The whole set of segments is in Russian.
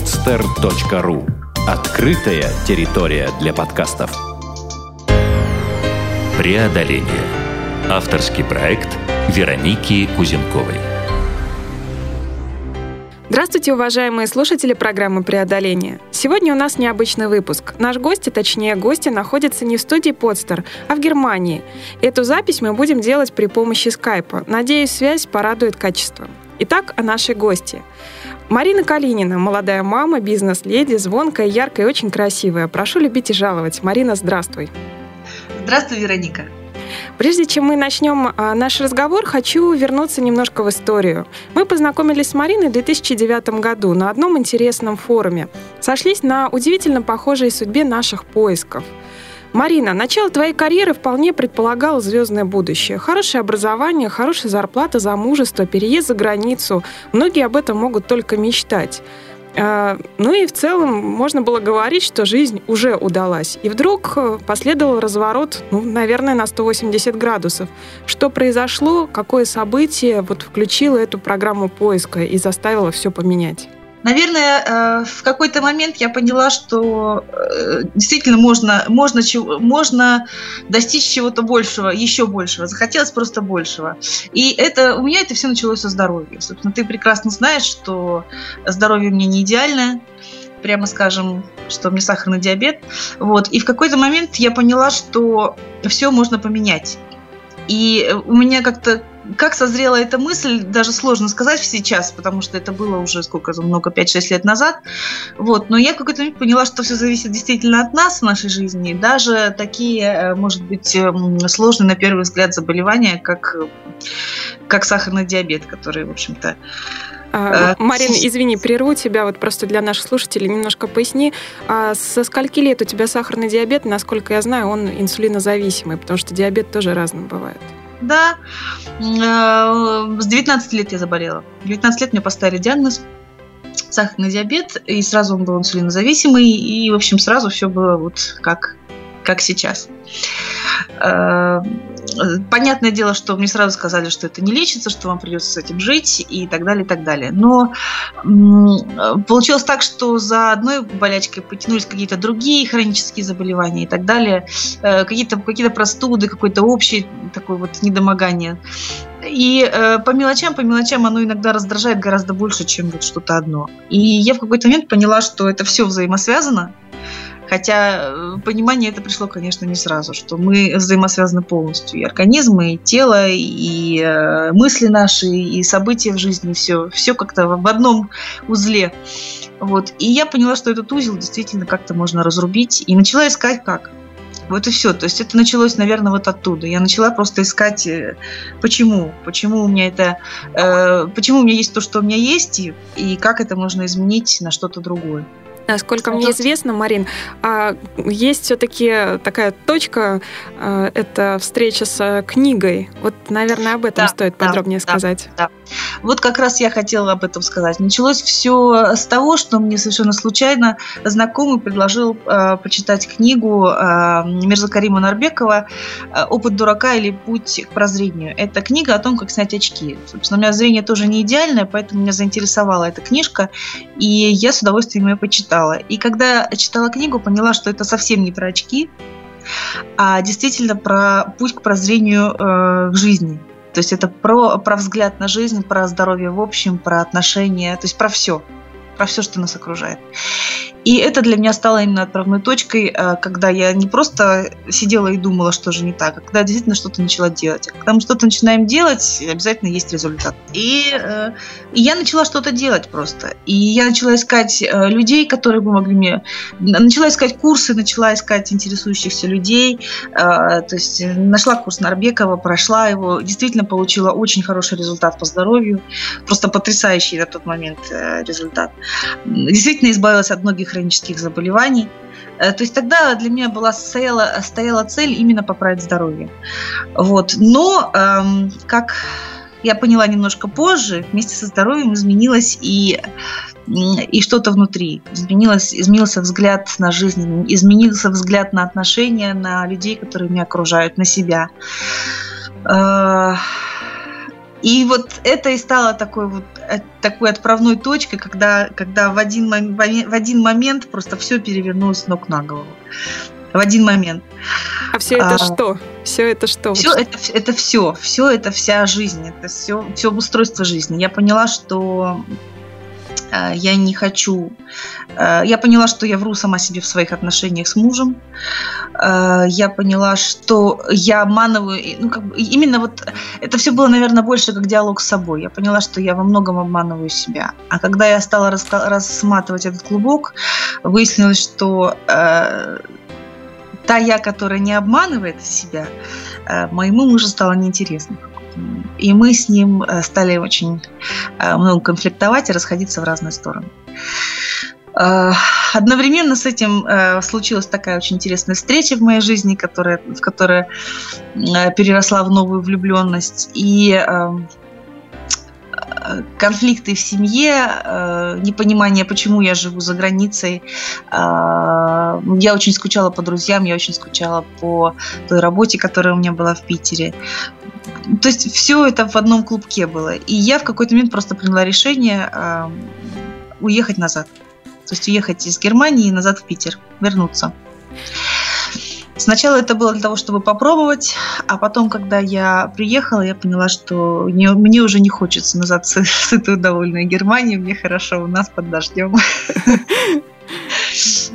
podster.ru Открытая территория для подкастов. Преодоление. Авторский проект Вероники Кузенковой. Здравствуйте, уважаемые слушатели программы «Преодоление». Сегодня у нас необычный выпуск. Наш гость, а точнее гости, находится не в студии Подстер, а в Германии. Эту запись мы будем делать при помощи скайпа. Надеюсь, связь порадует качеством. Итак, о нашей гости. Марина Калинина, молодая мама, бизнес-леди, звонкая, яркая и очень красивая. Прошу любить и жаловать. Марина, здравствуй. Здравствуй, Вероника. Прежде чем мы начнем а, наш разговор, хочу вернуться немножко в историю. Мы познакомились с Мариной в 2009 году на одном интересном форуме. Сошлись на удивительно похожей судьбе наших поисков. Марина, начало твоей карьеры вполне предполагало звездное будущее. Хорошее образование, хорошая зарплата, замужество, переезд за границу. Многие об этом могут только мечтать. А, ну и в целом можно было говорить, что жизнь уже удалась. И вдруг э, последовал разворот, ну, наверное, на 180 градусов. Что произошло, какое событие вот включило эту программу поиска и заставило все поменять? Наверное, э, в какой-то момент я поняла, что э, действительно можно, можно, можно достичь чего-то большего, еще большего. Захотелось просто большего. И это, у меня это все началось со здоровья. Собственно, ты прекрасно знаешь, что здоровье у меня не идеальное прямо скажем, что у меня сахарный диабет. Вот. И в какой-то момент я поняла, что все можно поменять. И у меня как-то как созрела эта мысль, даже сложно сказать сейчас, потому что это было уже сколько, много, 5-6 лет назад. Вот. Но я какой-то момент поняла, что все зависит действительно от нас в нашей жизни. Даже такие, э, может быть, эм, сложные на первый взгляд заболевания, как, как сахарный диабет, который, в общем-то, а, э, Марин, извини, прерву тебя, вот просто для наших слушателей немножко поясни. А со скольки лет у тебя сахарный диабет? Насколько я знаю, он инсулинозависимый, потому что диабет тоже разным бывает. Да, э, с 19 лет я заболела. В 19 лет мне поставили диагноз сахарный диабет, и сразу он был инсулинозависимый, и, в общем, сразу все было вот как, как сейчас. Понятное дело, что мне сразу сказали, что это не лечится, что вам придется с этим жить и так далее, и так далее. Но получилось так, что за одной болячкой потянулись какие-то другие хронические заболевания и так далее, э, какие-то какие простуды, какое-то общее такое вот недомогание. И э, по мелочам, по мелочам оно иногда раздражает гораздо больше, чем вот что-то одно. И я в какой-то момент поняла, что это все взаимосвязано, Хотя э, понимание это пришло, конечно, не сразу, что мы взаимосвязаны полностью. И организм, и тело, и э, мысли наши, и события в жизни, все, все как-то в одном узле. Вот. И я поняла, что этот узел действительно как-то можно разрубить. И начала искать как. Вот и все. То есть это началось, наверное, вот оттуда. Я начала просто искать, э, почему, почему у меня это, э, почему у меня есть то, что у меня есть, и, и как это можно изменить на что-то другое. Насколько мне известно, Марин, а, есть все-таки такая точка, а, это встреча с книгой. Вот, наверное, об этом да, стоит да, подробнее да, сказать. Да. Вот как раз я хотела об этом сказать. Началось все с того, что мне совершенно случайно знакомый предложил э, почитать книгу э, Мирза Карима Нарбекова «Опыт дурака или путь к прозрению». Это книга о том, как снять очки. Собственно, у меня зрение тоже не идеальное, поэтому меня заинтересовала эта книжка, и я с удовольствием ее почитала читала. И когда читала книгу, поняла, что это совсем не про очки, а действительно про путь к прозрению э, в жизни. То есть это про, про взгляд на жизнь, про здоровье в общем, про отношения, то есть про все, про все, что нас окружает. И это для меня стало именно отправной точкой, э, когда я не просто сидела и думала, что же не так, а когда я действительно что-то начала делать. А когда мы что-то начинаем делать, обязательно есть результат. И, э, и я начала что-то делать просто. И я начала искать э, людей, которые бы могли мне... Начала искать курсы, начала искать интересующихся людей. То есть нашла курс Нарбекова, прошла его, действительно получила очень хороший результат по здоровью. Просто потрясающий на тот момент результат. Действительно избавилась от многих хронических заболеваний. Э, то есть тогда для меня была стояла, стояла цель именно поправить здоровье. Вот. Но, эм, как я поняла немножко позже, вместе со здоровьем изменилось и и что-то внутри. Изменилось, изменился взгляд на жизнь, изменился взгляд на отношения, на людей, которые меня окружают, на себя. Э, и вот это и стало такой вот такой отправной точкой, когда, когда в, один, в один момент просто все перевернулось с ног на голову. В один момент. А все это а, что? Все это что? Все это, это все. Все это вся жизнь. Это все, все устройство жизни. Я поняла, что я не хочу. Э, я поняла, что я вру сама себе в своих отношениях с мужем. Э, я поняла, что я обманываю. Ну, как бы, именно вот это все было, наверное, больше как диалог с собой. Я поняла, что я во многом обманываю себя. А когда я стала рассматривать этот клубок, выяснилось, что э, та я, которая не обманывает себя, э, моему мужу стало неинтересно. И мы с ним э, стали очень э, много конфликтовать и расходиться в разные стороны. Э, одновременно с этим случилась такая очень интересная встреча в моей жизни, которая, в которой переросла в новую влюбленность. И конфликты в семье, непонимание, почему я живу за границей. Я очень скучала по друзьям, я очень скучала по той работе, которая у меня была в Питере. То есть все это в одном клубке было. И я в какой-то момент просто приняла решение э, уехать назад. То есть уехать из Германии назад в Питер, вернуться. Сначала это было для того, чтобы попробовать, а потом, когда я приехала, я поняла, что не, мне уже не хочется назад с, с этой довольной Германии, мне хорошо у нас под дождем.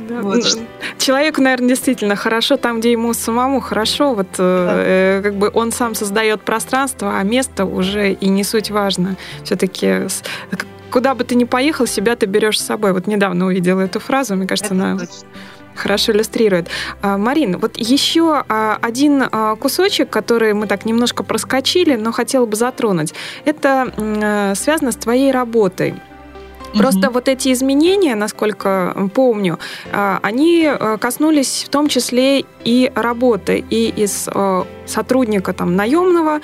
Да, вот. Человеку, наверное, действительно хорошо там, где ему самому хорошо. Вот э, как бы он сам создает пространство, а место уже и не суть важно. Все-таки куда бы ты ни поехал, себя ты берешь с собой. Вот недавно увидела эту фразу, мне кажется, Это она точно хорошо иллюстрирует. А, Марин, вот еще а, один а, кусочек, который мы так немножко проскочили, но хотела бы затронуть. Это связано с твоей работой. Просто вот эти изменения, насколько помню, они коснулись в том числе и работы, и из сотрудника там наемного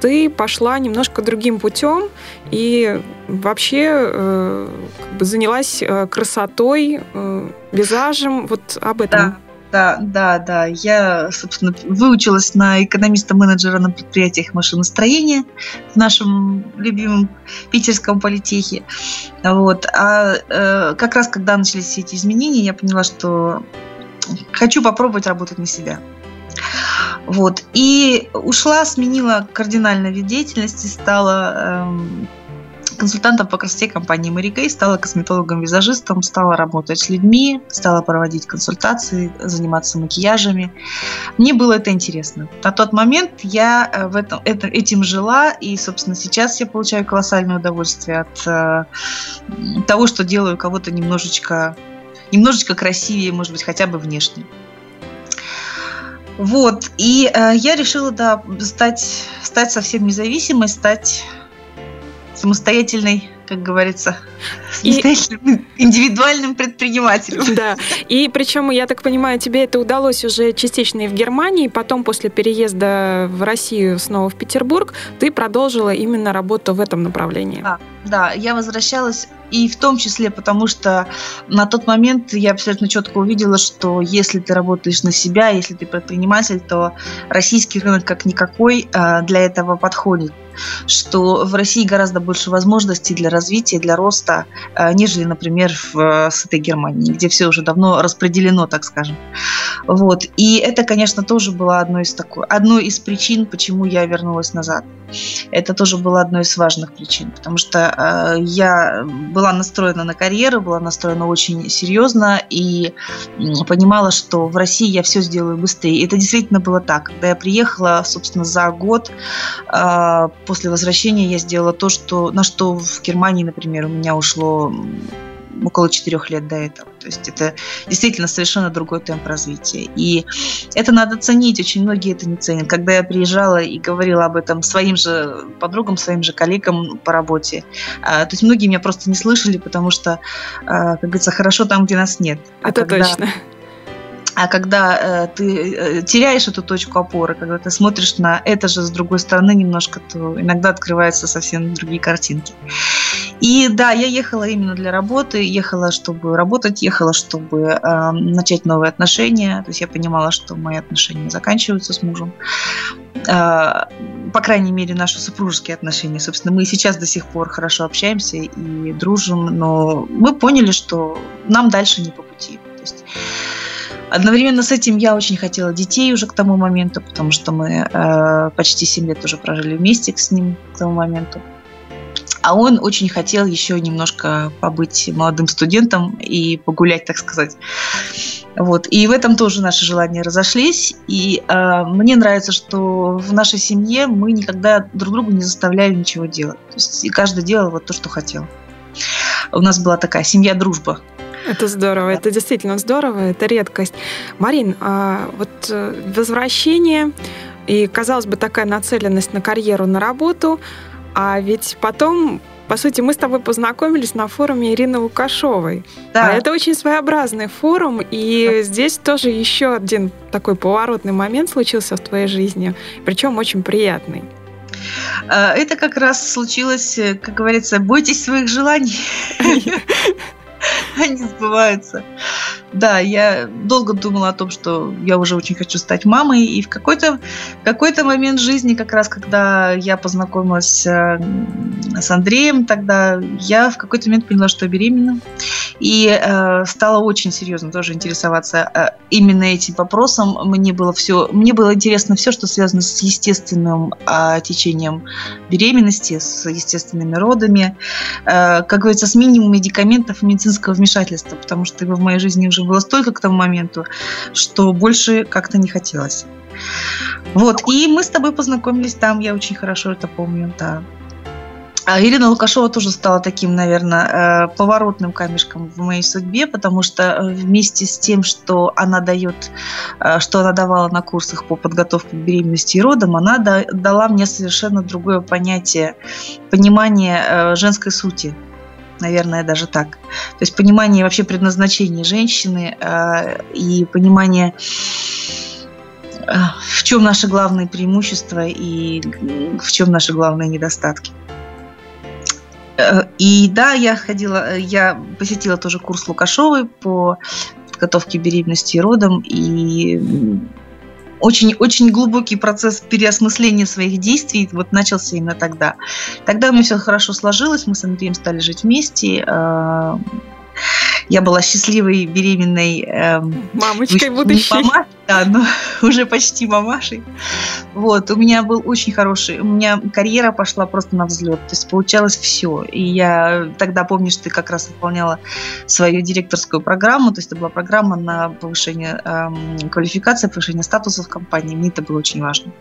ты пошла немножко другим путем и вообще э, как бы занялась э, красотой, э, визажем. Вот об этом. Да. Да, да, да. Я, собственно, выучилась на экономиста-менеджера на предприятиях машиностроения в нашем любимом питерском политехе. Вот. А э, как раз когда начались все эти изменения, я поняла, что хочу попробовать работать на себя. Вот. И ушла, сменила кардинально вид деятельности, стала эм, консультантом по красоте компании Mary Kay, стала косметологом-визажистом, стала работать с людьми, стала проводить консультации, заниматься макияжами. Мне было это интересно. На тот момент я э, в этом, это, этим жила, и, собственно, сейчас я получаю колоссальное удовольствие от э, того, что делаю кого-то немножечко, немножечко красивее, может быть, хотя бы внешне. Вот, и э, я решила, да, стать, стать совсем независимой, стать самостоятельной, как говорится, самостоятельным и... индивидуальным предпринимателем. Да, и причем, я так понимаю, тебе это удалось уже частично и в Германии, потом после переезда в Россию снова в Петербург, ты продолжила именно работу в этом направлении. Да, да, я возвращалась и в том числе потому, что на тот момент я абсолютно четко увидела, что если ты работаешь на себя, если ты предприниматель, то российский рынок как никакой а, для этого подходит что в России гораздо больше возможностей для развития, для роста, а, нежели, например, в с этой Германии, где все уже давно распределено, так скажем. Вот. И это, конечно, тоже было одной из, такой, одной из причин, почему я вернулась назад. Это тоже было одной из важных причин, потому что я была настроена на карьеру, была настроена очень серьезно и понимала, что в России я все сделаю быстрее. И это действительно было так. Когда я приехала, собственно, за год э, после возвращения я сделала то, что, на что в Германии, например, у меня ушло около четырех лет до этого. То есть это действительно совершенно другой темп развития. И это надо ценить, очень многие это не ценят. Когда я приезжала и говорила об этом своим же подругам, своим же коллегам по работе, а, то есть многие меня просто не слышали, потому что, а, как говорится, хорошо там, где нас нет. А это когда... точно. А когда э, ты э, теряешь эту точку опоры, когда ты смотришь на это же с другой стороны немножко, то иногда открываются совсем другие картинки. И да, я ехала именно для работы, ехала, чтобы работать, ехала, чтобы э, начать новые отношения. То есть я понимала, что мои отношения заканчиваются с мужем. по крайней мере, наши супружеские отношения. Собственно, мы сейчас до сих пор хорошо общаемся и дружим, но мы поняли, что нам дальше не по пути. То есть Одновременно с этим я очень хотела детей уже к тому моменту, потому что мы э, почти 7 лет уже прожили вместе с ним к тому моменту. А он очень хотел еще немножко побыть молодым студентом и погулять, так сказать. Вот. И в этом тоже наши желания разошлись. И э, мне нравится, что в нашей семье мы никогда друг другу не заставляли ничего делать. То есть и каждый делал вот то, что хотел. У нас была такая семья-дружба. Это здорово, это действительно здорово, это редкость. Марин, а вот э, возвращение и, казалось бы, такая нацеленность на карьеру, на работу, а ведь потом по сути, мы с тобой познакомились на форуме Ирины Лукашовой. Да. А это очень своеобразный форум, и да. здесь тоже еще один такой поворотный момент случился в твоей жизни, причем очень приятный. А, это как раз случилось, э, как говорится, бойтесь своих желаний. Они сбываются. Да, я долго думала о том, что я уже очень хочу стать мамой, и в какой-то какой момент жизни, как раз когда я познакомилась э, с Андреем, тогда я в какой-то момент поняла, что я беременна, и э, стала очень серьезно тоже интересоваться э, именно этим вопросом. Мне было все, мне было интересно все, что связано с естественным э, течением беременности, с естественными родами, э, как говорится, с минимумом медикаментов медицинского вмешательства, потому что его в моей жизни уже было столько к тому моменту, что больше как-то не хотелось. Вот, и мы с тобой познакомились там, я очень хорошо это помню, да. А Ирина Лукашова тоже стала таким, наверное, э, поворотным камешком в моей судьбе, потому что э, вместе с тем, что она дает, э, что она давала на курсах по подготовке к беременности и родам, она дала мне совершенно другое понятие, понимание женской сути наверное, даже так. То есть понимание вообще предназначения женщины э, и понимание, э, в чем наши главные преимущества и в чем наши главные недостатки. Э, и да, я ходила, я посетила тоже курс Лукашовой по подготовке беременности и родам, и очень, очень глубокий процесс переосмысления своих действий вот начался именно тогда. Тогда у меня все хорошо сложилось, мы с Андреем стали жить вместе. Э, я была счастливой беременной эм, мамочкой будущей. Мама, да, но уже почти мамашей. Вот, у меня был очень хороший, у меня карьера пошла просто на взлет, то есть получалось все. И я тогда, помнишь, ты как раз выполняла свою директорскую программу, то есть это была программа на повышение эм, квалификации, повышение статуса в компании, мне это было очень важно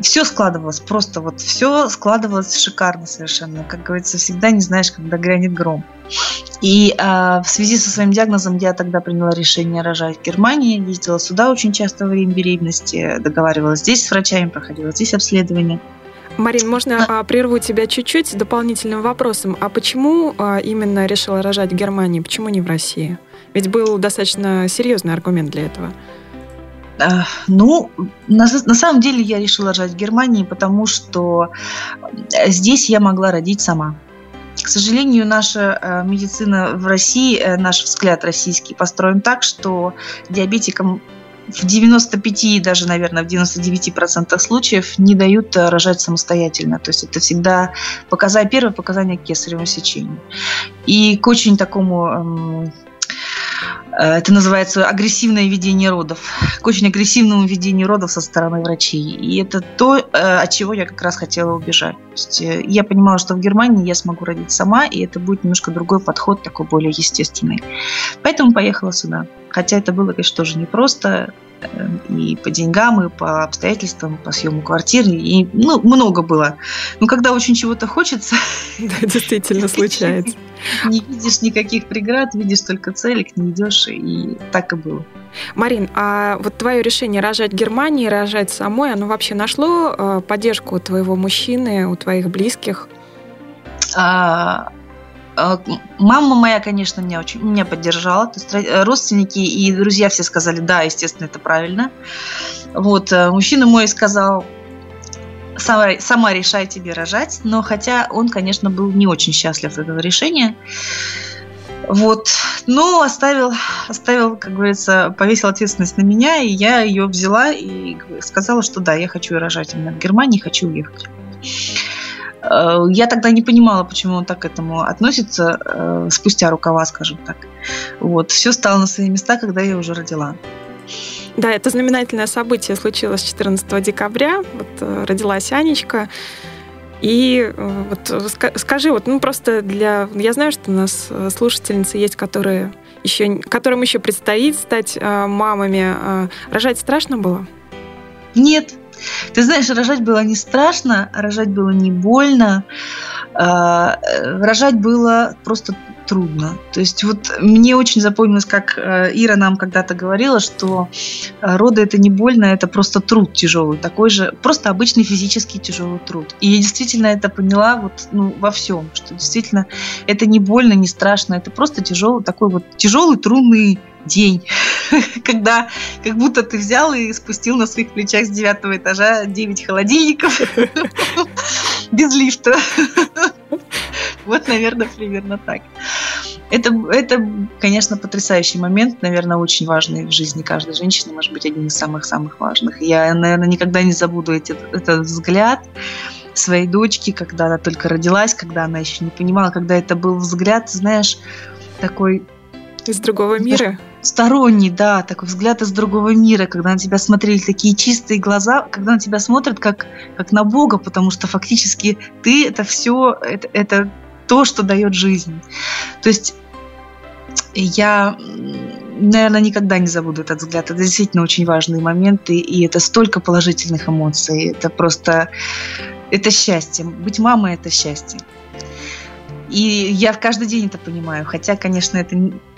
все складывалось, просто вот все складывалось шикарно совершенно. Как говорится, всегда не знаешь, когда грянет гром. И э, в связи со своим диагнозом я тогда приняла решение рожать в Германии, ездила сюда очень часто во время беременности, договаривалась здесь с врачами, проходила здесь обследование. Марин, можно а, прерву тебя чуть-чуть с дополнительным вопросом. А почему а, именно решила рожать в Германии? Почему не в России? Ведь был достаточно серьезный аргумент для этого. Ну, на, на самом деле я решила рожать в Германии, потому что э, здесь я могла родить сама. К сожалению, наша э, медицина в России, э, наш взгляд российский построен так, что диабетикам в 95, даже, наверное, в 99% случаев не дают рожать самостоятельно. То есть это всегда показание, первое показание к кесаревому сечению. И к очень такому эм, Э, это называется агрессивное ведение родов. К очень агрессивному ведению родов со стороны врачей. И это то, э, от чего я как раз хотела убежать. То есть э, я понимала, что в Германии я смогу родить сама, и это будет немножко другой подход, такой более естественный. Поэтому поехала сюда. Хотя это было, конечно, тоже непросто и по деньгам, и по обстоятельствам, по съему квартиры, и ну, много было. Но когда очень чего-то хочется... Да, действительно случается. Не видишь никаких преград, видишь только цель, к ней идешь, и так и было. Марин, а вот твое решение рожать в Германии, рожать самой, оно вообще нашло э, поддержку у твоего мужчины, у твоих близких? А, мама моя, конечно, меня очень меня поддержала. То есть э, родственники и друзья все сказали, да, естественно, это правильно. Вот, э, мужчина мой сказал, сама, сама решай тебе рожать, но хотя он, конечно, был не очень счастлив этого решения. Вот. Но оставил, оставил, как говорится, повесил ответственность на меня, и я ее взяла и сказала, что да, я хочу рожать именно в Германии, хочу уехать. Э, я тогда не понимала, почему он так к этому относится, э, спустя рукава, скажем так. Вот. Все стало на свои места, когда я уже родила. Да, это знаменательное событие случилось 14 декабря. Вот э, родилась Анечка. И вот скажи, вот, ну просто для... Я знаю, что у нас слушательницы есть, которые еще, которым еще предстоит стать мамами. Рожать страшно было? Нет, ты знаешь, рожать было не страшно, рожать было не больно, а, рожать было просто трудно. То есть вот мне очень запомнилось, как э, Ира нам когда-то говорила, что э, роды это не больно, это просто труд тяжелый, такой же, просто обычный физический тяжелый труд. И я действительно это поняла вот ну, во всем, что действительно это не больно, не страшно, это просто тяжелый такой вот тяжелый трудный день, когда как будто ты взял и спустил на своих плечах с девятого этажа 9 холодильников без лифта. Вот, наверное, примерно так. Это, это, конечно, потрясающий момент, наверное, очень важный в жизни каждой женщины, может быть, один из самых-самых важных. Я, наверное, никогда не забуду эти, этот взгляд своей дочки, когда она только родилась, когда она еще не понимала, когда это был взгляд, знаешь, такой... Из другого мира? сторонний, да, такой взгляд из другого мира, когда на тебя смотрели такие чистые глаза, когда на тебя смотрят как, как на Бога, потому что фактически ты это все, это, это то, что дает жизнь. То есть я, наверное, никогда не забуду этот взгляд. Это действительно очень важные моменты, и это столько положительных эмоций. Это просто, это счастье. Быть мамой – это счастье. И я каждый день это понимаю. Хотя, конечно, это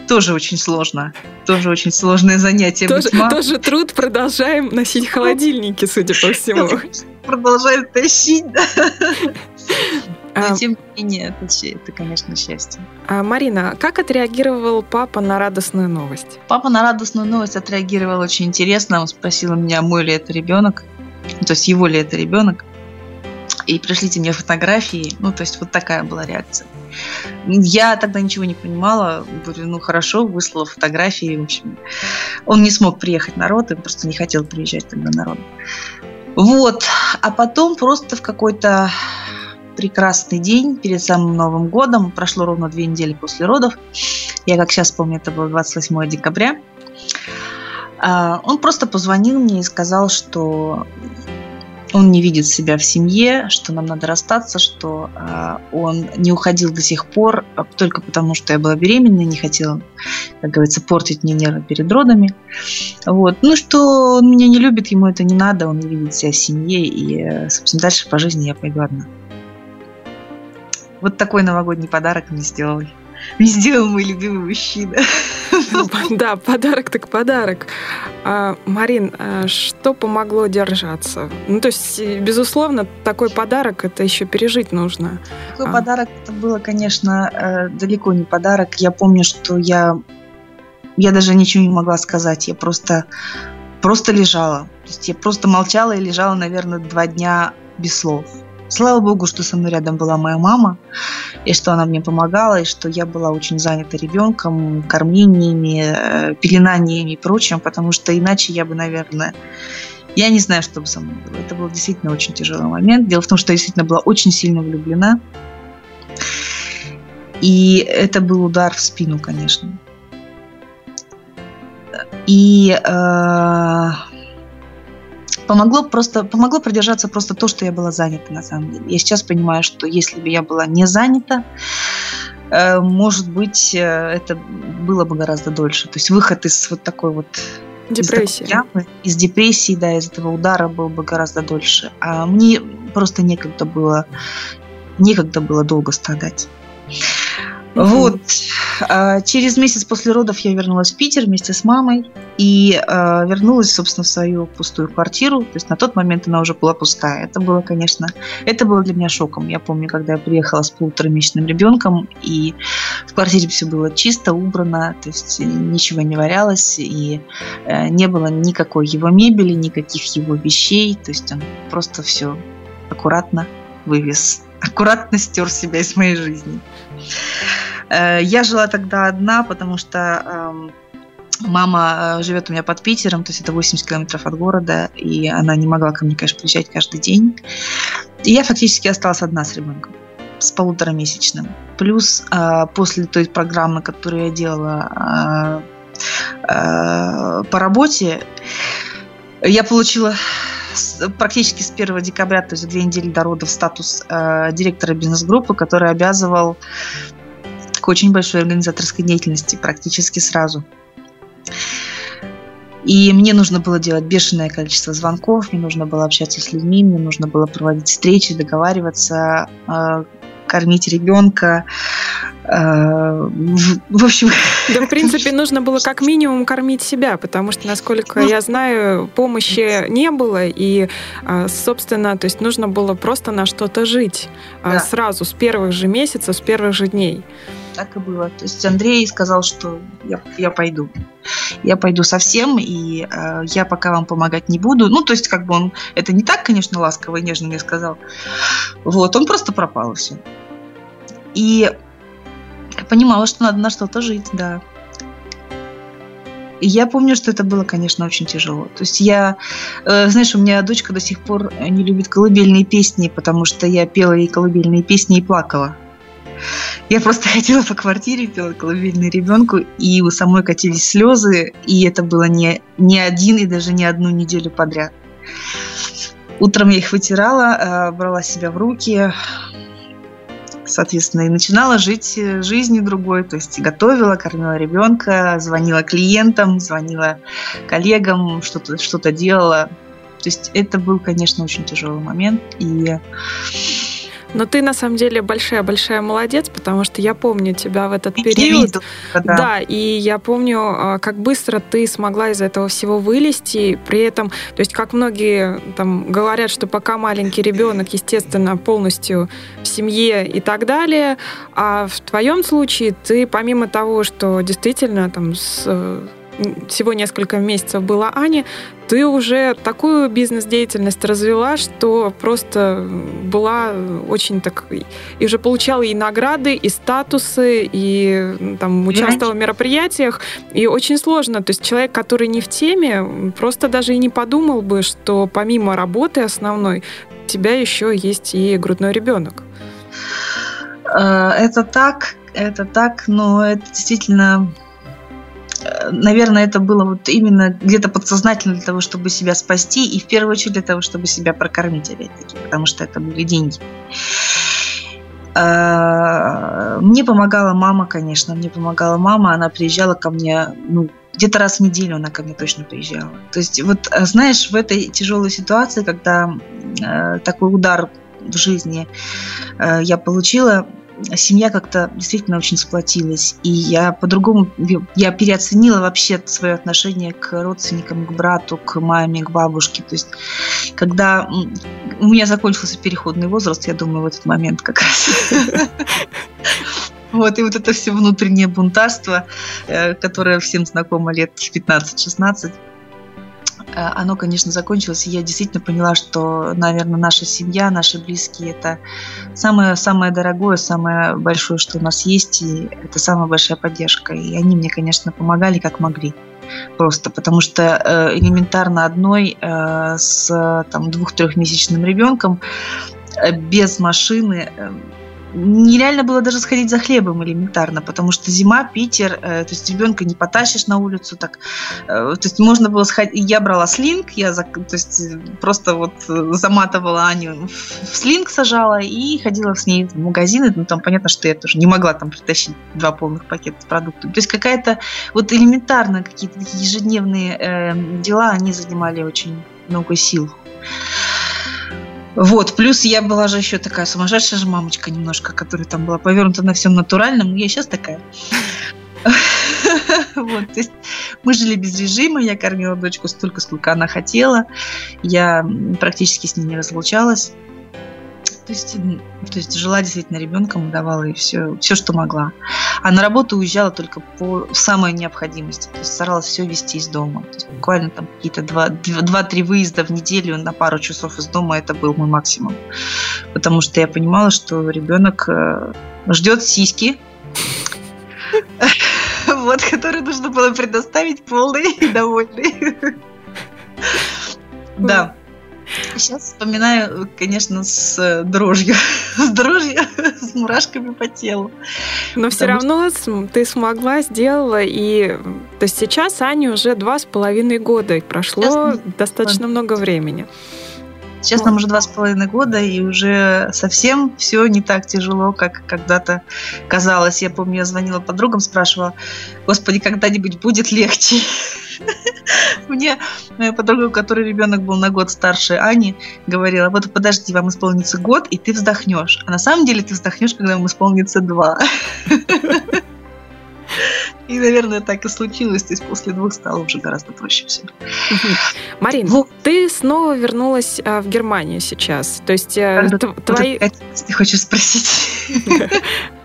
тоже очень сложно. Тоже очень сложное занятие. Тоже, тоже труд. Продолжаем носить холодильники, судя по всему. Продолжаем тащить, да. Но, а, тем не менее, это, это, конечно, счастье. А, Марина, как отреагировал папа на радостную новость? Папа на радостную новость отреагировал очень интересно. Он спросил меня, мой ли это ребенок, то есть его ли это ребенок. И пришлите мне фотографии. Ну, то есть вот такая была реакция. Я тогда ничего не понимала. Говорю, ну хорошо, выслала фотографии. В общем, он не смог приехать на род, просто не хотел приезжать тогда на род. Вот. А потом просто в какой-то прекрасный день перед самым Новым годом. Прошло ровно две недели после родов. Я, как сейчас помню, это было 28 декабря. А, он просто позвонил мне и сказал, что он не видит себя в семье, что нам надо расстаться, что э, он не уходил до сих пор а, только потому, что я была беременна, не хотела, как говорится, портить мне нервы перед родами. Вот. Ну, что он меня не любит, ему это не надо, он не видит себя в семье, и, собственно, дальше по жизни я пойду одна. Вот такой новогодний подарок мне сделал. Мне сделал мой любимый мужчина. Да, подарок так подарок. А, Марин, а что помогло держаться? Ну, то есть, безусловно, такой подарок это еще пережить нужно. Такой а. подарок это было, конечно, э, далеко не подарок. Я помню, что я, я даже ничего не могла сказать. Я просто, просто лежала. То есть я просто молчала и лежала, наверное, два дня без слов. Слава богу, что со мной рядом была моя мама, и что она мне помогала, и что я была очень занята ребенком, кормлениями, э, пеленаниями и прочим, потому что иначе я бы, наверное, я не знаю, что бы со мной было. Это был действительно очень тяжелый момент. Дело в том, что я действительно была очень сильно влюблена. И это был удар в спину, конечно. И э, помогло просто помогло продержаться просто то, что я была занята на самом деле. Я сейчас понимаю, что если бы я была не занята, э, может быть, э, это было бы гораздо дольше. То есть выход из вот такой вот депрессии, из, ямы, из депрессии, да, из этого удара был бы гораздо дольше. А мне просто некогда было некогда было долго страдать. Вот. А, через месяц после родов я вернулась в Питер вместе с мамой и э, вернулась, собственно, в свою пустую квартиру. То есть на тот момент она уже была пустая. Это было, конечно, это было для меня шоком. Я помню, когда я приехала с полуторамесячным ребенком, и в квартире все было чисто, убрано, то есть ничего не валялось, и э, не было никакой его мебели, никаких его вещей. То есть он просто все аккуратно вывез, аккуратно стер себя из моей жизни. Я жила тогда одна, потому что эм, Мама живет у меня под Питером, то есть это 80 километров от города, и она не могла ко мне, конечно, приезжать каждый день. И я фактически осталась одна с ребенком с полуторамесячным. Плюс э, после той программы, которую я делала э, э, по работе, я получила практически с 1 декабря, то есть две недели до родов, статус э, директора бизнес-группы, который обязывал к очень большой организаторской деятельности практически сразу. И мне нужно было делать бешеное количество звонков, мне нужно было общаться с людьми, мне нужно было проводить встречи, договариваться, э, кормить ребенка. Э, в общем... Да, в принципе, нужно было как минимум кормить себя, потому что, насколько я знаю, помощи не было, и, э, собственно, то есть нужно было просто на что-то жить э, да. сразу, с первых же месяцев, с первых же дней. Так и было. То есть Андрей сказал, что я, я пойду. Я пойду совсем, и э, я пока вам помогать не буду. Ну, то есть, как бы он, это не так, конечно, ласково и нежно мне сказал. Вот, он просто пропал, и все. И понимала, что надо на что-то жить, да. И я помню, что это было, конечно, очень тяжело. То есть я, э, знаешь, у меня дочка до сих пор не любит колыбельные песни, потому что я пела ей колыбельные песни и плакала. Я просто ходила по квартире, пела колыбельные ребенку, и у самой катились слезы, и это было не, не один и даже не одну неделю подряд. Утром я их вытирала, э, брала себя в руки, соответственно, и начинала жить э, жизнью другой, то есть готовила, кормила ребенка, звонила клиентам, звонила коллегам, что-то что делала. То есть это был, конечно, очень тяжелый момент, и но ты на самом деле большая-большая молодец, потому что я помню тебя в этот период. Видел, да. да, и я помню, а, как быстро ты смогла из этого всего вылезти. При этом, то есть, как многие там говорят, что пока маленький ребенок, естественно, полностью в семье и так далее, а в твоем случае ты помимо того, что действительно там с всего несколько месяцев была Ани, ты уже такую бизнес-деятельность развела, что просто была очень так... И уже получала и награды, и статусы, и там участвовала в мероприятиях. И очень сложно. То есть человек, который не в теме, просто даже и не подумал бы, что помимо работы основной, у тебя еще есть и грудной ребенок. Э, это так, это так, но это действительно наверное, это было вот именно где-то подсознательно для того, чтобы себя спасти, и в первую очередь для того, чтобы себя прокормить, опять-таки, потому что это были деньги. А, мне помогала мама, конечно, мне помогала мама, она приезжала ко мне, ну, где-то раз в неделю она ко мне точно приезжала. То есть вот, знаешь, в этой тяжелой ситуации, когда э, такой удар в жизни э, я получила, семья как-то действительно очень сплотилась. И я по-другому, я переоценила вообще свое отношение к родственникам, к брату, к маме, к бабушке. То есть, когда у меня закончился переходный возраст, я думаю, в этот момент как раз. Вот, и вот это все внутреннее бунтарство, э, которое всем знакомо лет 15-16, Э, оно, конечно, закончилось, и я действительно поняла, что, наверное, наша семья, наши близкие – это самое, самое дорогое, самое большое, что у нас есть, и это самая большая поддержка. И они мне, конечно, помогали, как могли просто, потому что э, элементарно одной э, с там двух-трехмесячным ребенком без машины нереально было даже сходить за хлебом элементарно, потому что зима, Питер, э, то есть ребенка не потащишь на улицу, так, э, то есть можно было сходить, я брала слинг, я за, то есть просто вот заматывала Аню в слинг сажала и ходила с ней в магазины, ну там понятно, что я тоже не могла там притащить два полных пакета с продуктами, то есть какая-то вот элементарно какие-то ежедневные э, дела, они занимали очень много сил. Вот, плюс я была же еще такая сумасшедшая же мамочка немножко, которая там была повернута на всем натуральном. Я сейчас такая. Вот, то есть мы жили без режима, я кормила дочку столько, сколько она хотела, я практически с ней не разлучалась. То есть, то есть жила действительно ребенком, давала ей все, все, что могла. А на работу уезжала только по самой необходимости. То есть старалась все вести из дома. То есть буквально там какие-то два-три выезда в неделю на пару часов из дома это был мой максимум. Потому что я понимала, что ребенок э, ждет сиськи, вот, который нужно было предоставить полный и довольный. Да. Сейчас вспоминаю, конечно, с э, дрожью. С дрожью, с мурашками по телу. Но все равно ты смогла, сделала. И то есть сейчас Ане уже два с половиной года. И прошло достаточно много времени. Сейчас нам уже два с половиной года, и уже совсем все не так тяжело, как когда-то казалось. Я помню, я звонила подругам, спрашивала, господи, когда-нибудь будет легче? Мне моя подруга, у которой ребенок был на год старше Ани, говорила, вот подожди, вам исполнится год, и ты вздохнешь. А на самом деле ты вздохнешь, когда вам исполнится два. И, наверное, так и случилось. То есть после двух стало уже гораздо проще все. Марин, ну, ты снова вернулась а, в Германию сейчас. То есть а, твои... Ты хочешь спросить?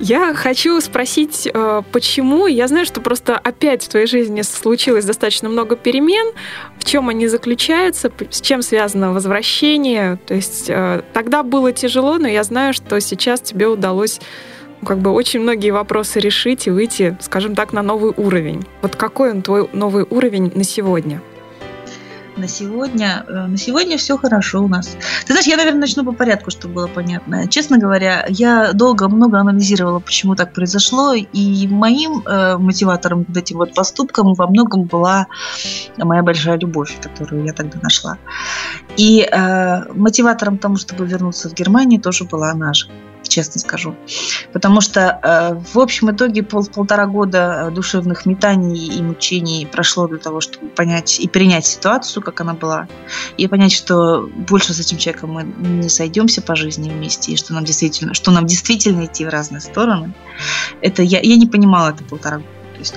Я хочу спросить, э, почему. Я знаю, что просто опять в твоей жизни случилось достаточно много перемен. В чем они заключаются? С чем связано возвращение? То есть тогда было тяжело, но я знаю, что сейчас тебе удалось как бы очень многие вопросы решить и выйти, скажем так, на новый уровень. Вот какой он твой новый уровень на сегодня? На сегодня, э, на сегодня все хорошо у нас. Ты знаешь, я, наверное, начну по порядку, чтобы было понятно. Честно говоря, я долго, много анализировала, почему так произошло, и моим э, мотиватором к этим вот поступкам во многом была моя большая любовь, которую я тогда нашла. И э, мотиватором тому, чтобы вернуться в Германию, тоже была же честно скажу. Потому что э, в общем итоге пол, полтора года э, душевных метаний и мучений прошло для того, чтобы понять и принять ситуацию, как она была, и понять, что больше с этим человеком мы не сойдемся по жизни вместе, и что нам действительно, что нам действительно идти в разные стороны. Это я, я не понимала это полтора года. То есть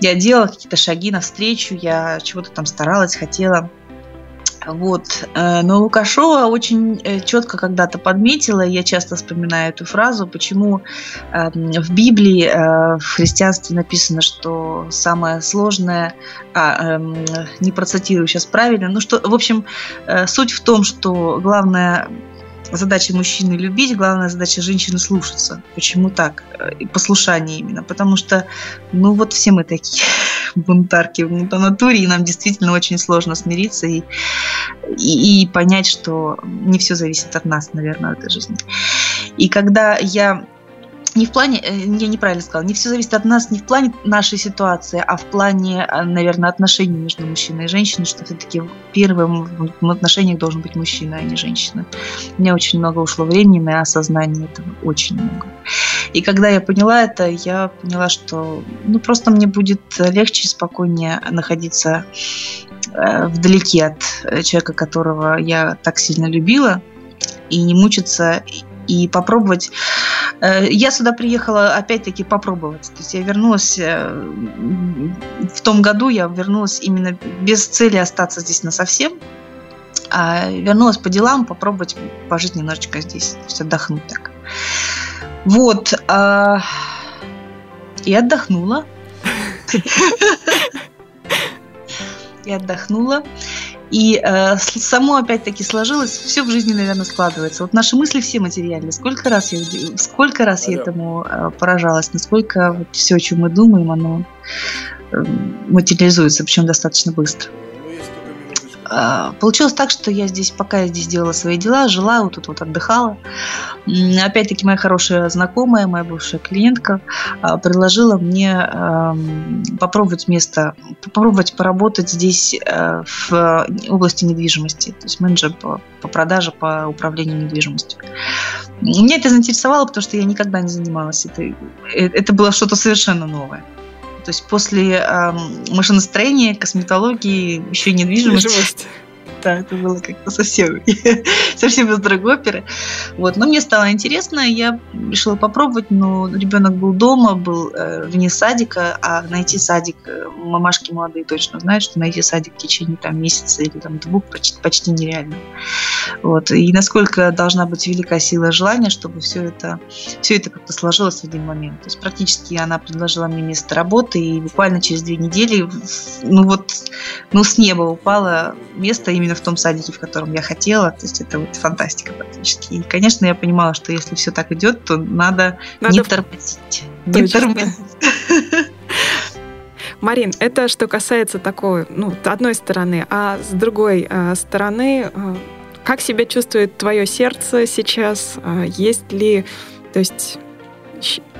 я делала какие-то шаги навстречу, я чего-то там старалась, хотела – вот. Э, но Лукашова очень э, четко когда-то подметила, я часто вспоминаю эту фразу, почему эм, в Библии, э, в христианстве написано, что самое сложное, а, эм, не процитирую сейчас правильно, ну что, в общем, суть в том, что главное задача мужчины любить, главная задача женщины слушаться. Почему так? И послушание именно. Потому что, ну вот все мы такие бунтарки по натуре, и нам действительно очень сложно смириться и, и, и понять, что не все зависит от нас, наверное, в этой жизни. И когда я не в плане, э, я неправильно сказала, не все зависит от нас, не в плане нашей ситуации, а в плане, э, наверное, отношений между мужчиной и женщиной, что все-таки первым в отношениях должен быть мужчина, а не женщина. У меня очень много ушло времени на осознание этого, очень много. И когда я поняла это, я поняла, что ну, просто мне будет легче и спокойнее находиться э, вдалеке от человека, которого я так сильно любила, и не мучиться и попробовать. Э, я сюда приехала опять-таки попробовать. То есть я вернулась э, в том году, я вернулась именно без цели остаться здесь на совсем, а вернулась по делам, попробовать пожить немножечко здесь, то есть отдохнуть так. Вот. А, и отдохнула. И отдохнула. И э, само опять-таки сложилось, все в жизни, наверное, складывается. Вот наши мысли все материальны. Сколько раз я, сколько раз я этому э, поражалась, насколько вот все, о чем мы думаем, оно э, материализуется, причем достаточно быстро. А, получилось так, что я здесь, пока я здесь делала свои дела, жила, вот тут вот отдыхала. Опять-таки моя хорошая знакомая, моя бывшая клиентка а, предложила мне попробовать место, попробовать поработать здесь э, в области недвижимости, то есть менеджер по, по продаже, по управлению недвижимостью. Меня это заинтересовало, потому что я никогда не занималась этой. Э, это было что-то совершенно новое. То есть после э, машиностроения, косметологии, еще и недвижимости. Недвижимость да, это было как-то совсем, совсем из другой оперы. Вот, но мне стало интересно, я решила попробовать, но ребенок был дома, был э, вне садика, а найти садик, э, мамашки молодые точно знают, что найти садик в течение там месяца или там двух почти, почти нереально. Вот, и насколько должна быть велика сила желания, чтобы все это, все это как-то сложилось в один момент. То есть практически она предложила мне место работы, и буквально через две недели, ну вот, ну с неба упало место именно именно в том садике, в котором я хотела. То есть это вот фантастика практически. И, конечно, я понимала, что если все так идет, то надо, надо... не тормозить. Не тормозить. Марин, это что касается такой, ну, одной стороны, а с другой э, стороны, э, как себя чувствует твое сердце сейчас? Э, есть ли, то есть,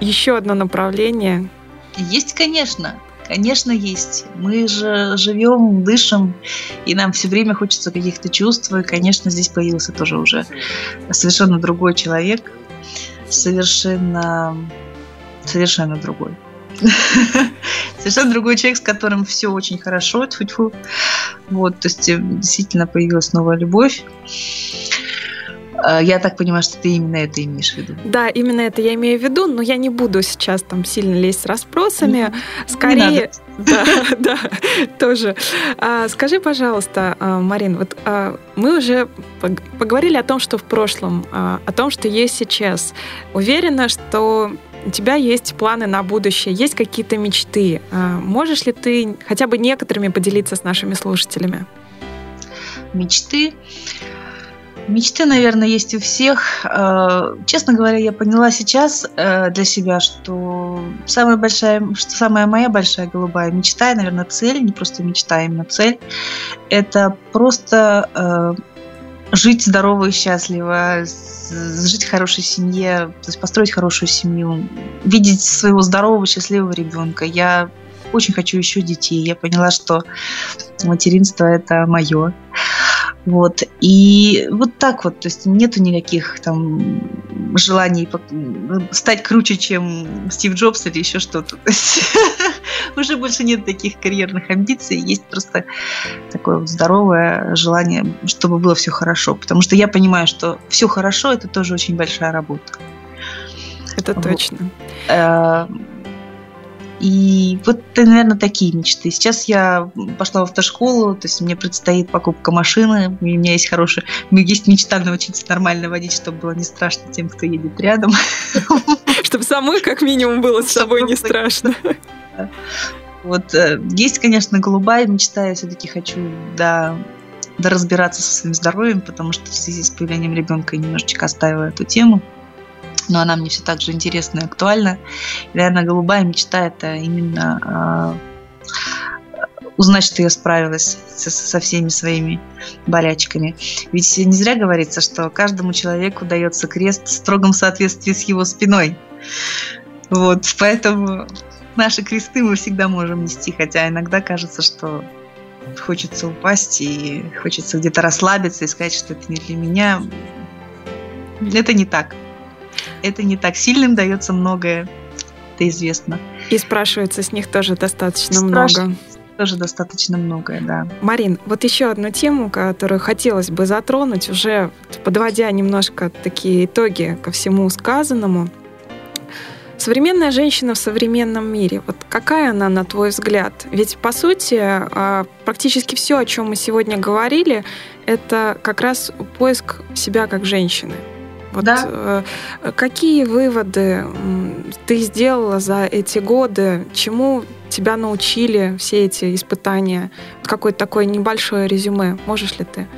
еще одно направление? Есть, конечно. Конечно, есть. Мы же живем, дышим, и нам все время хочется каких-то чувств. И, конечно, здесь появился тоже уже совершенно другой человек, совершенно, совершенно другой. Совершенно другой человек, с которым все очень хорошо. Тьфу -тьфу. Вот, то есть действительно появилась новая любовь. А, я так понимаю, что ты именно это имеешь в виду. Да, именно это я имею в виду, но я не буду сейчас там сильно лезть с расспросами. Скорее, да, да, тоже. А, скажи, пожалуйста, а, Марин, вот а, мы уже поговорили о том, что в прошлом, а, о том, что есть сейчас. Уверена, что у тебя есть планы на будущее, есть какие-то мечты. Можешь ли ты хотя бы некоторыми поделиться с нашими слушателями? Мечты. Мечты, наверное, есть у всех. Э, честно говоря, я поняла сейчас э, для себя, что самая большая, что самая моя большая голубая мечта, и, наверное, цель, не просто мечта, а именно цель, это просто э, жить здорово и счастливо, жить в хорошей семье, то есть построить хорошую семью, видеть своего здорового, счастливого ребенка. Я очень хочу еще детей. Я поняла, что материнство это мое. Вот. И вот так вот, то есть нету никаких там желаний стать круче, чем Стив Джобс или еще что-то. Уже больше нет таких карьерных амбиций, есть просто такое вот здоровое желание, чтобы было все хорошо. Потому что я понимаю, что все хорошо это тоже очень большая работа. Это вот. точно. Э, и вот, наверное, такие мечты. Сейчас я пошла в автошколу, то есть мне предстоит покупка машины, у меня есть хорошая, у меня есть мечта научиться нормально водить, чтобы было не страшно тем, кто едет рядом. Чтобы самой, как минимум, было с собой не страшно. Вот э, есть, конечно, голубая мечта, я все-таки хочу, да, да разбираться со своим здоровьем, потому что в связи с появлением ребенка я немножечко оставила эту тему но она мне все так же интересна и актуальна. И, наверное, голубая мечта – это именно э, узнать, что я справилась со, со всеми своими болячками. Ведь не зря говорится, что каждому человеку дается крест в строгом соответствии с его спиной. Вот, поэтому наши кресты мы всегда можем нести, хотя иногда кажется, что хочется упасть и хочется где-то расслабиться и сказать, что это не для меня. Это не так это не так. Сильным дается многое, это известно. И спрашивается с них тоже достаточно много. Тоже достаточно многое, да. Марин, вот еще одну тему, которую хотелось бы затронуть, уже подводя немножко такие итоги ко всему сказанному. Современная женщина в современном мире, вот какая она, на твой взгляд? Ведь, по сути, а, практически все, о чем мы сегодня говорили, это как раз поиск себя как женщины. Вот да. Э, какие выводы ты сделала за эти годы? Чему тебя научили все эти испытания? Какое-то такое небольшое резюме. Можешь ли ты?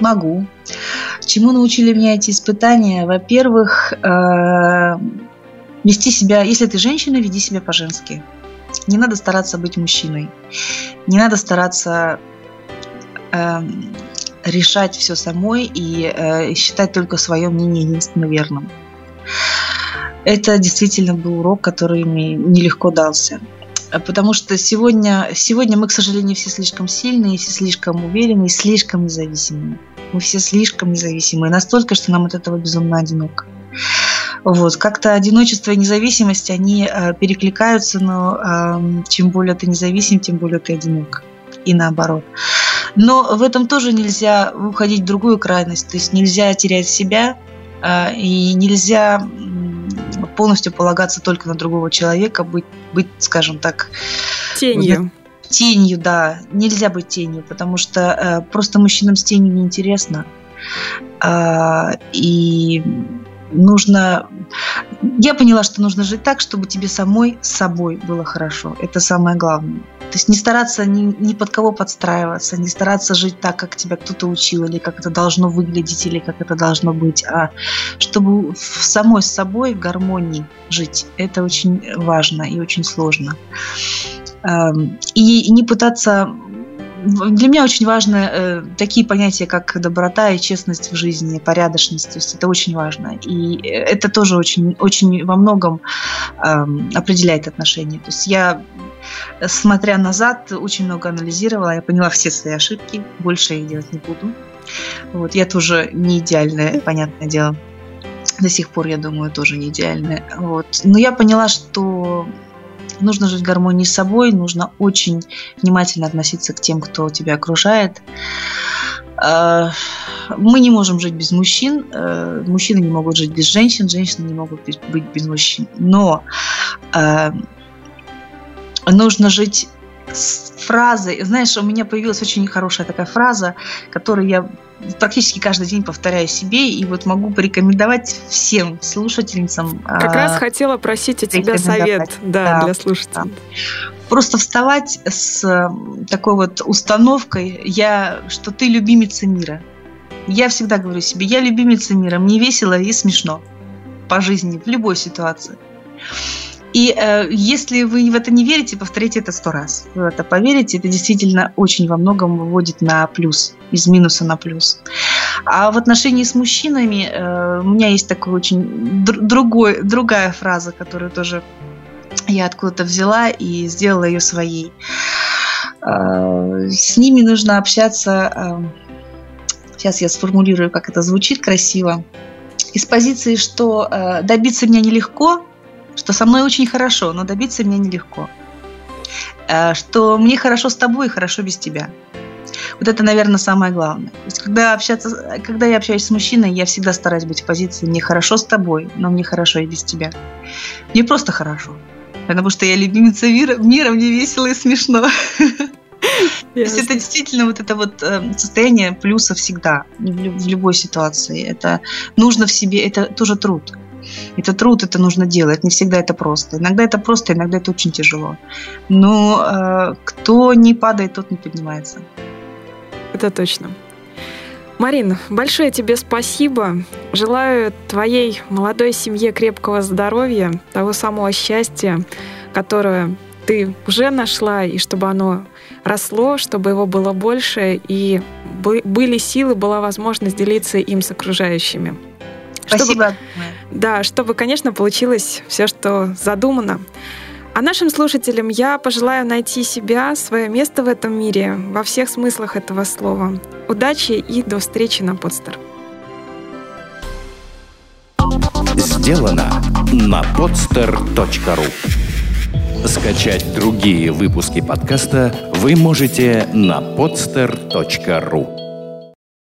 Могу. Чему научили меня эти испытания? Во-первых, э, вести себя, если ты женщина, веди себя по-женски. Не надо стараться быть мужчиной. Не надо стараться эм, решать все самой и э, считать только свое мнение единственно верным. Это действительно был урок, который мне нелегко дался. Потому что сегодня, сегодня мы, к сожалению, все слишком сильные, все слишком уверенные, слишком независимые. Мы все слишком независимые, настолько, что нам от этого безумно одиноко. Вот. Как-то одиночество и независимость, они э, перекликаются, но э, чем более ты независим, тем более ты одинок. И наоборот. Но в этом тоже нельзя уходить в другую крайность. То есть нельзя терять себя а, и нельзя полностью полагаться только на другого человека, быть, быть скажем так... Тенью. Тенью, да. Нельзя быть тенью, потому что э, просто мужчинам с тенью неинтересно. Э, и нужно... Я поняла, что нужно жить так, чтобы тебе самой с собой было хорошо. Это самое главное. То есть не стараться ни, ни под кого подстраиваться, не стараться жить так, как тебя кто-то учил, или как это должно выглядеть, или как это должно быть, а чтобы самой с собой в гармонии жить. Это очень важно и очень сложно. Эм, и не пытаться для меня очень важны э, такие понятия, как доброта и честность в жизни, порядочность. То есть это очень важно. И это тоже очень, очень во многом э, определяет отношения. То есть я, смотря назад, очень много анализировала, я поняла все свои ошибки, больше я их делать не буду. Вот, я тоже не идеальная, понятное дело. До сих пор, я думаю, тоже не идеальная. Вот. Но я поняла, что нужно жить в гармонии с собой, нужно очень внимательно относиться к тем, кто тебя окружает. А, мы не можем жить без мужчин, э, мужчины не могут жить без женщин, женщины не могут быть без мужчин. Но а, нужно жить с фразой. Знаешь, у меня появилась очень хорошая такая фраза, которую я практически каждый день повторяю себе, и вот могу порекомендовать всем слушательницам. Как а, раз хотела просить у тебя совет да, да, для слушателей. Да. Просто вставать с такой вот установкой, я, что ты любимица мира. Я всегда говорю себе, я любимица мира, мне весело и смешно по жизни, в любой ситуации. И э, если вы в это не верите, повторите это сто раз. Вы в это поверите, это действительно очень во многом выводит на плюс, из минуса на плюс. А в отношении с мужчинами э, у меня есть такой очень др- другой, другая фраза, которую тоже я откуда-то взяла и сделала ее своей. Э, с ними нужно общаться. Э, сейчас я сформулирую, как это звучит красиво. Из позиции, что э, добиться меня нелегко, что со мной очень хорошо, но добиться мне нелегко. Э, что мне хорошо с тобой и хорошо без тебя. Вот это, наверное, самое главное. То есть, когда, общаться, когда я общаюсь с мужчиной, я всегда стараюсь быть в позиции «мне хорошо с тобой, но мне хорошо и без тебя». Мне просто хорошо. Потому что я любимица мира, мира мне весело и смешно. То есть это действительно вот это вот э, состояние плюса всегда в любой ситуации. Это нужно в себе, это тоже труд. Это труд, это нужно делать. Не всегда это просто. Иногда это просто, иногда это очень тяжело. Но э, кто не падает, тот не поднимается. Это точно. Марина, большое тебе спасибо. Желаю твоей молодой семье крепкого здоровья, того самого счастья, которое ты уже нашла, и чтобы оно росло, чтобы его было больше, и были силы, была возможность делиться им с окружающими. Спасибо. Чтобы, да, чтобы, конечно, получилось все, что задумано. А нашим слушателям я пожелаю найти себя, свое место в этом мире, во всех смыслах этого слова. Удачи и до встречи на подстер. Сделано на podster.ru Скачать другие выпуски подкаста вы можете на podster.ru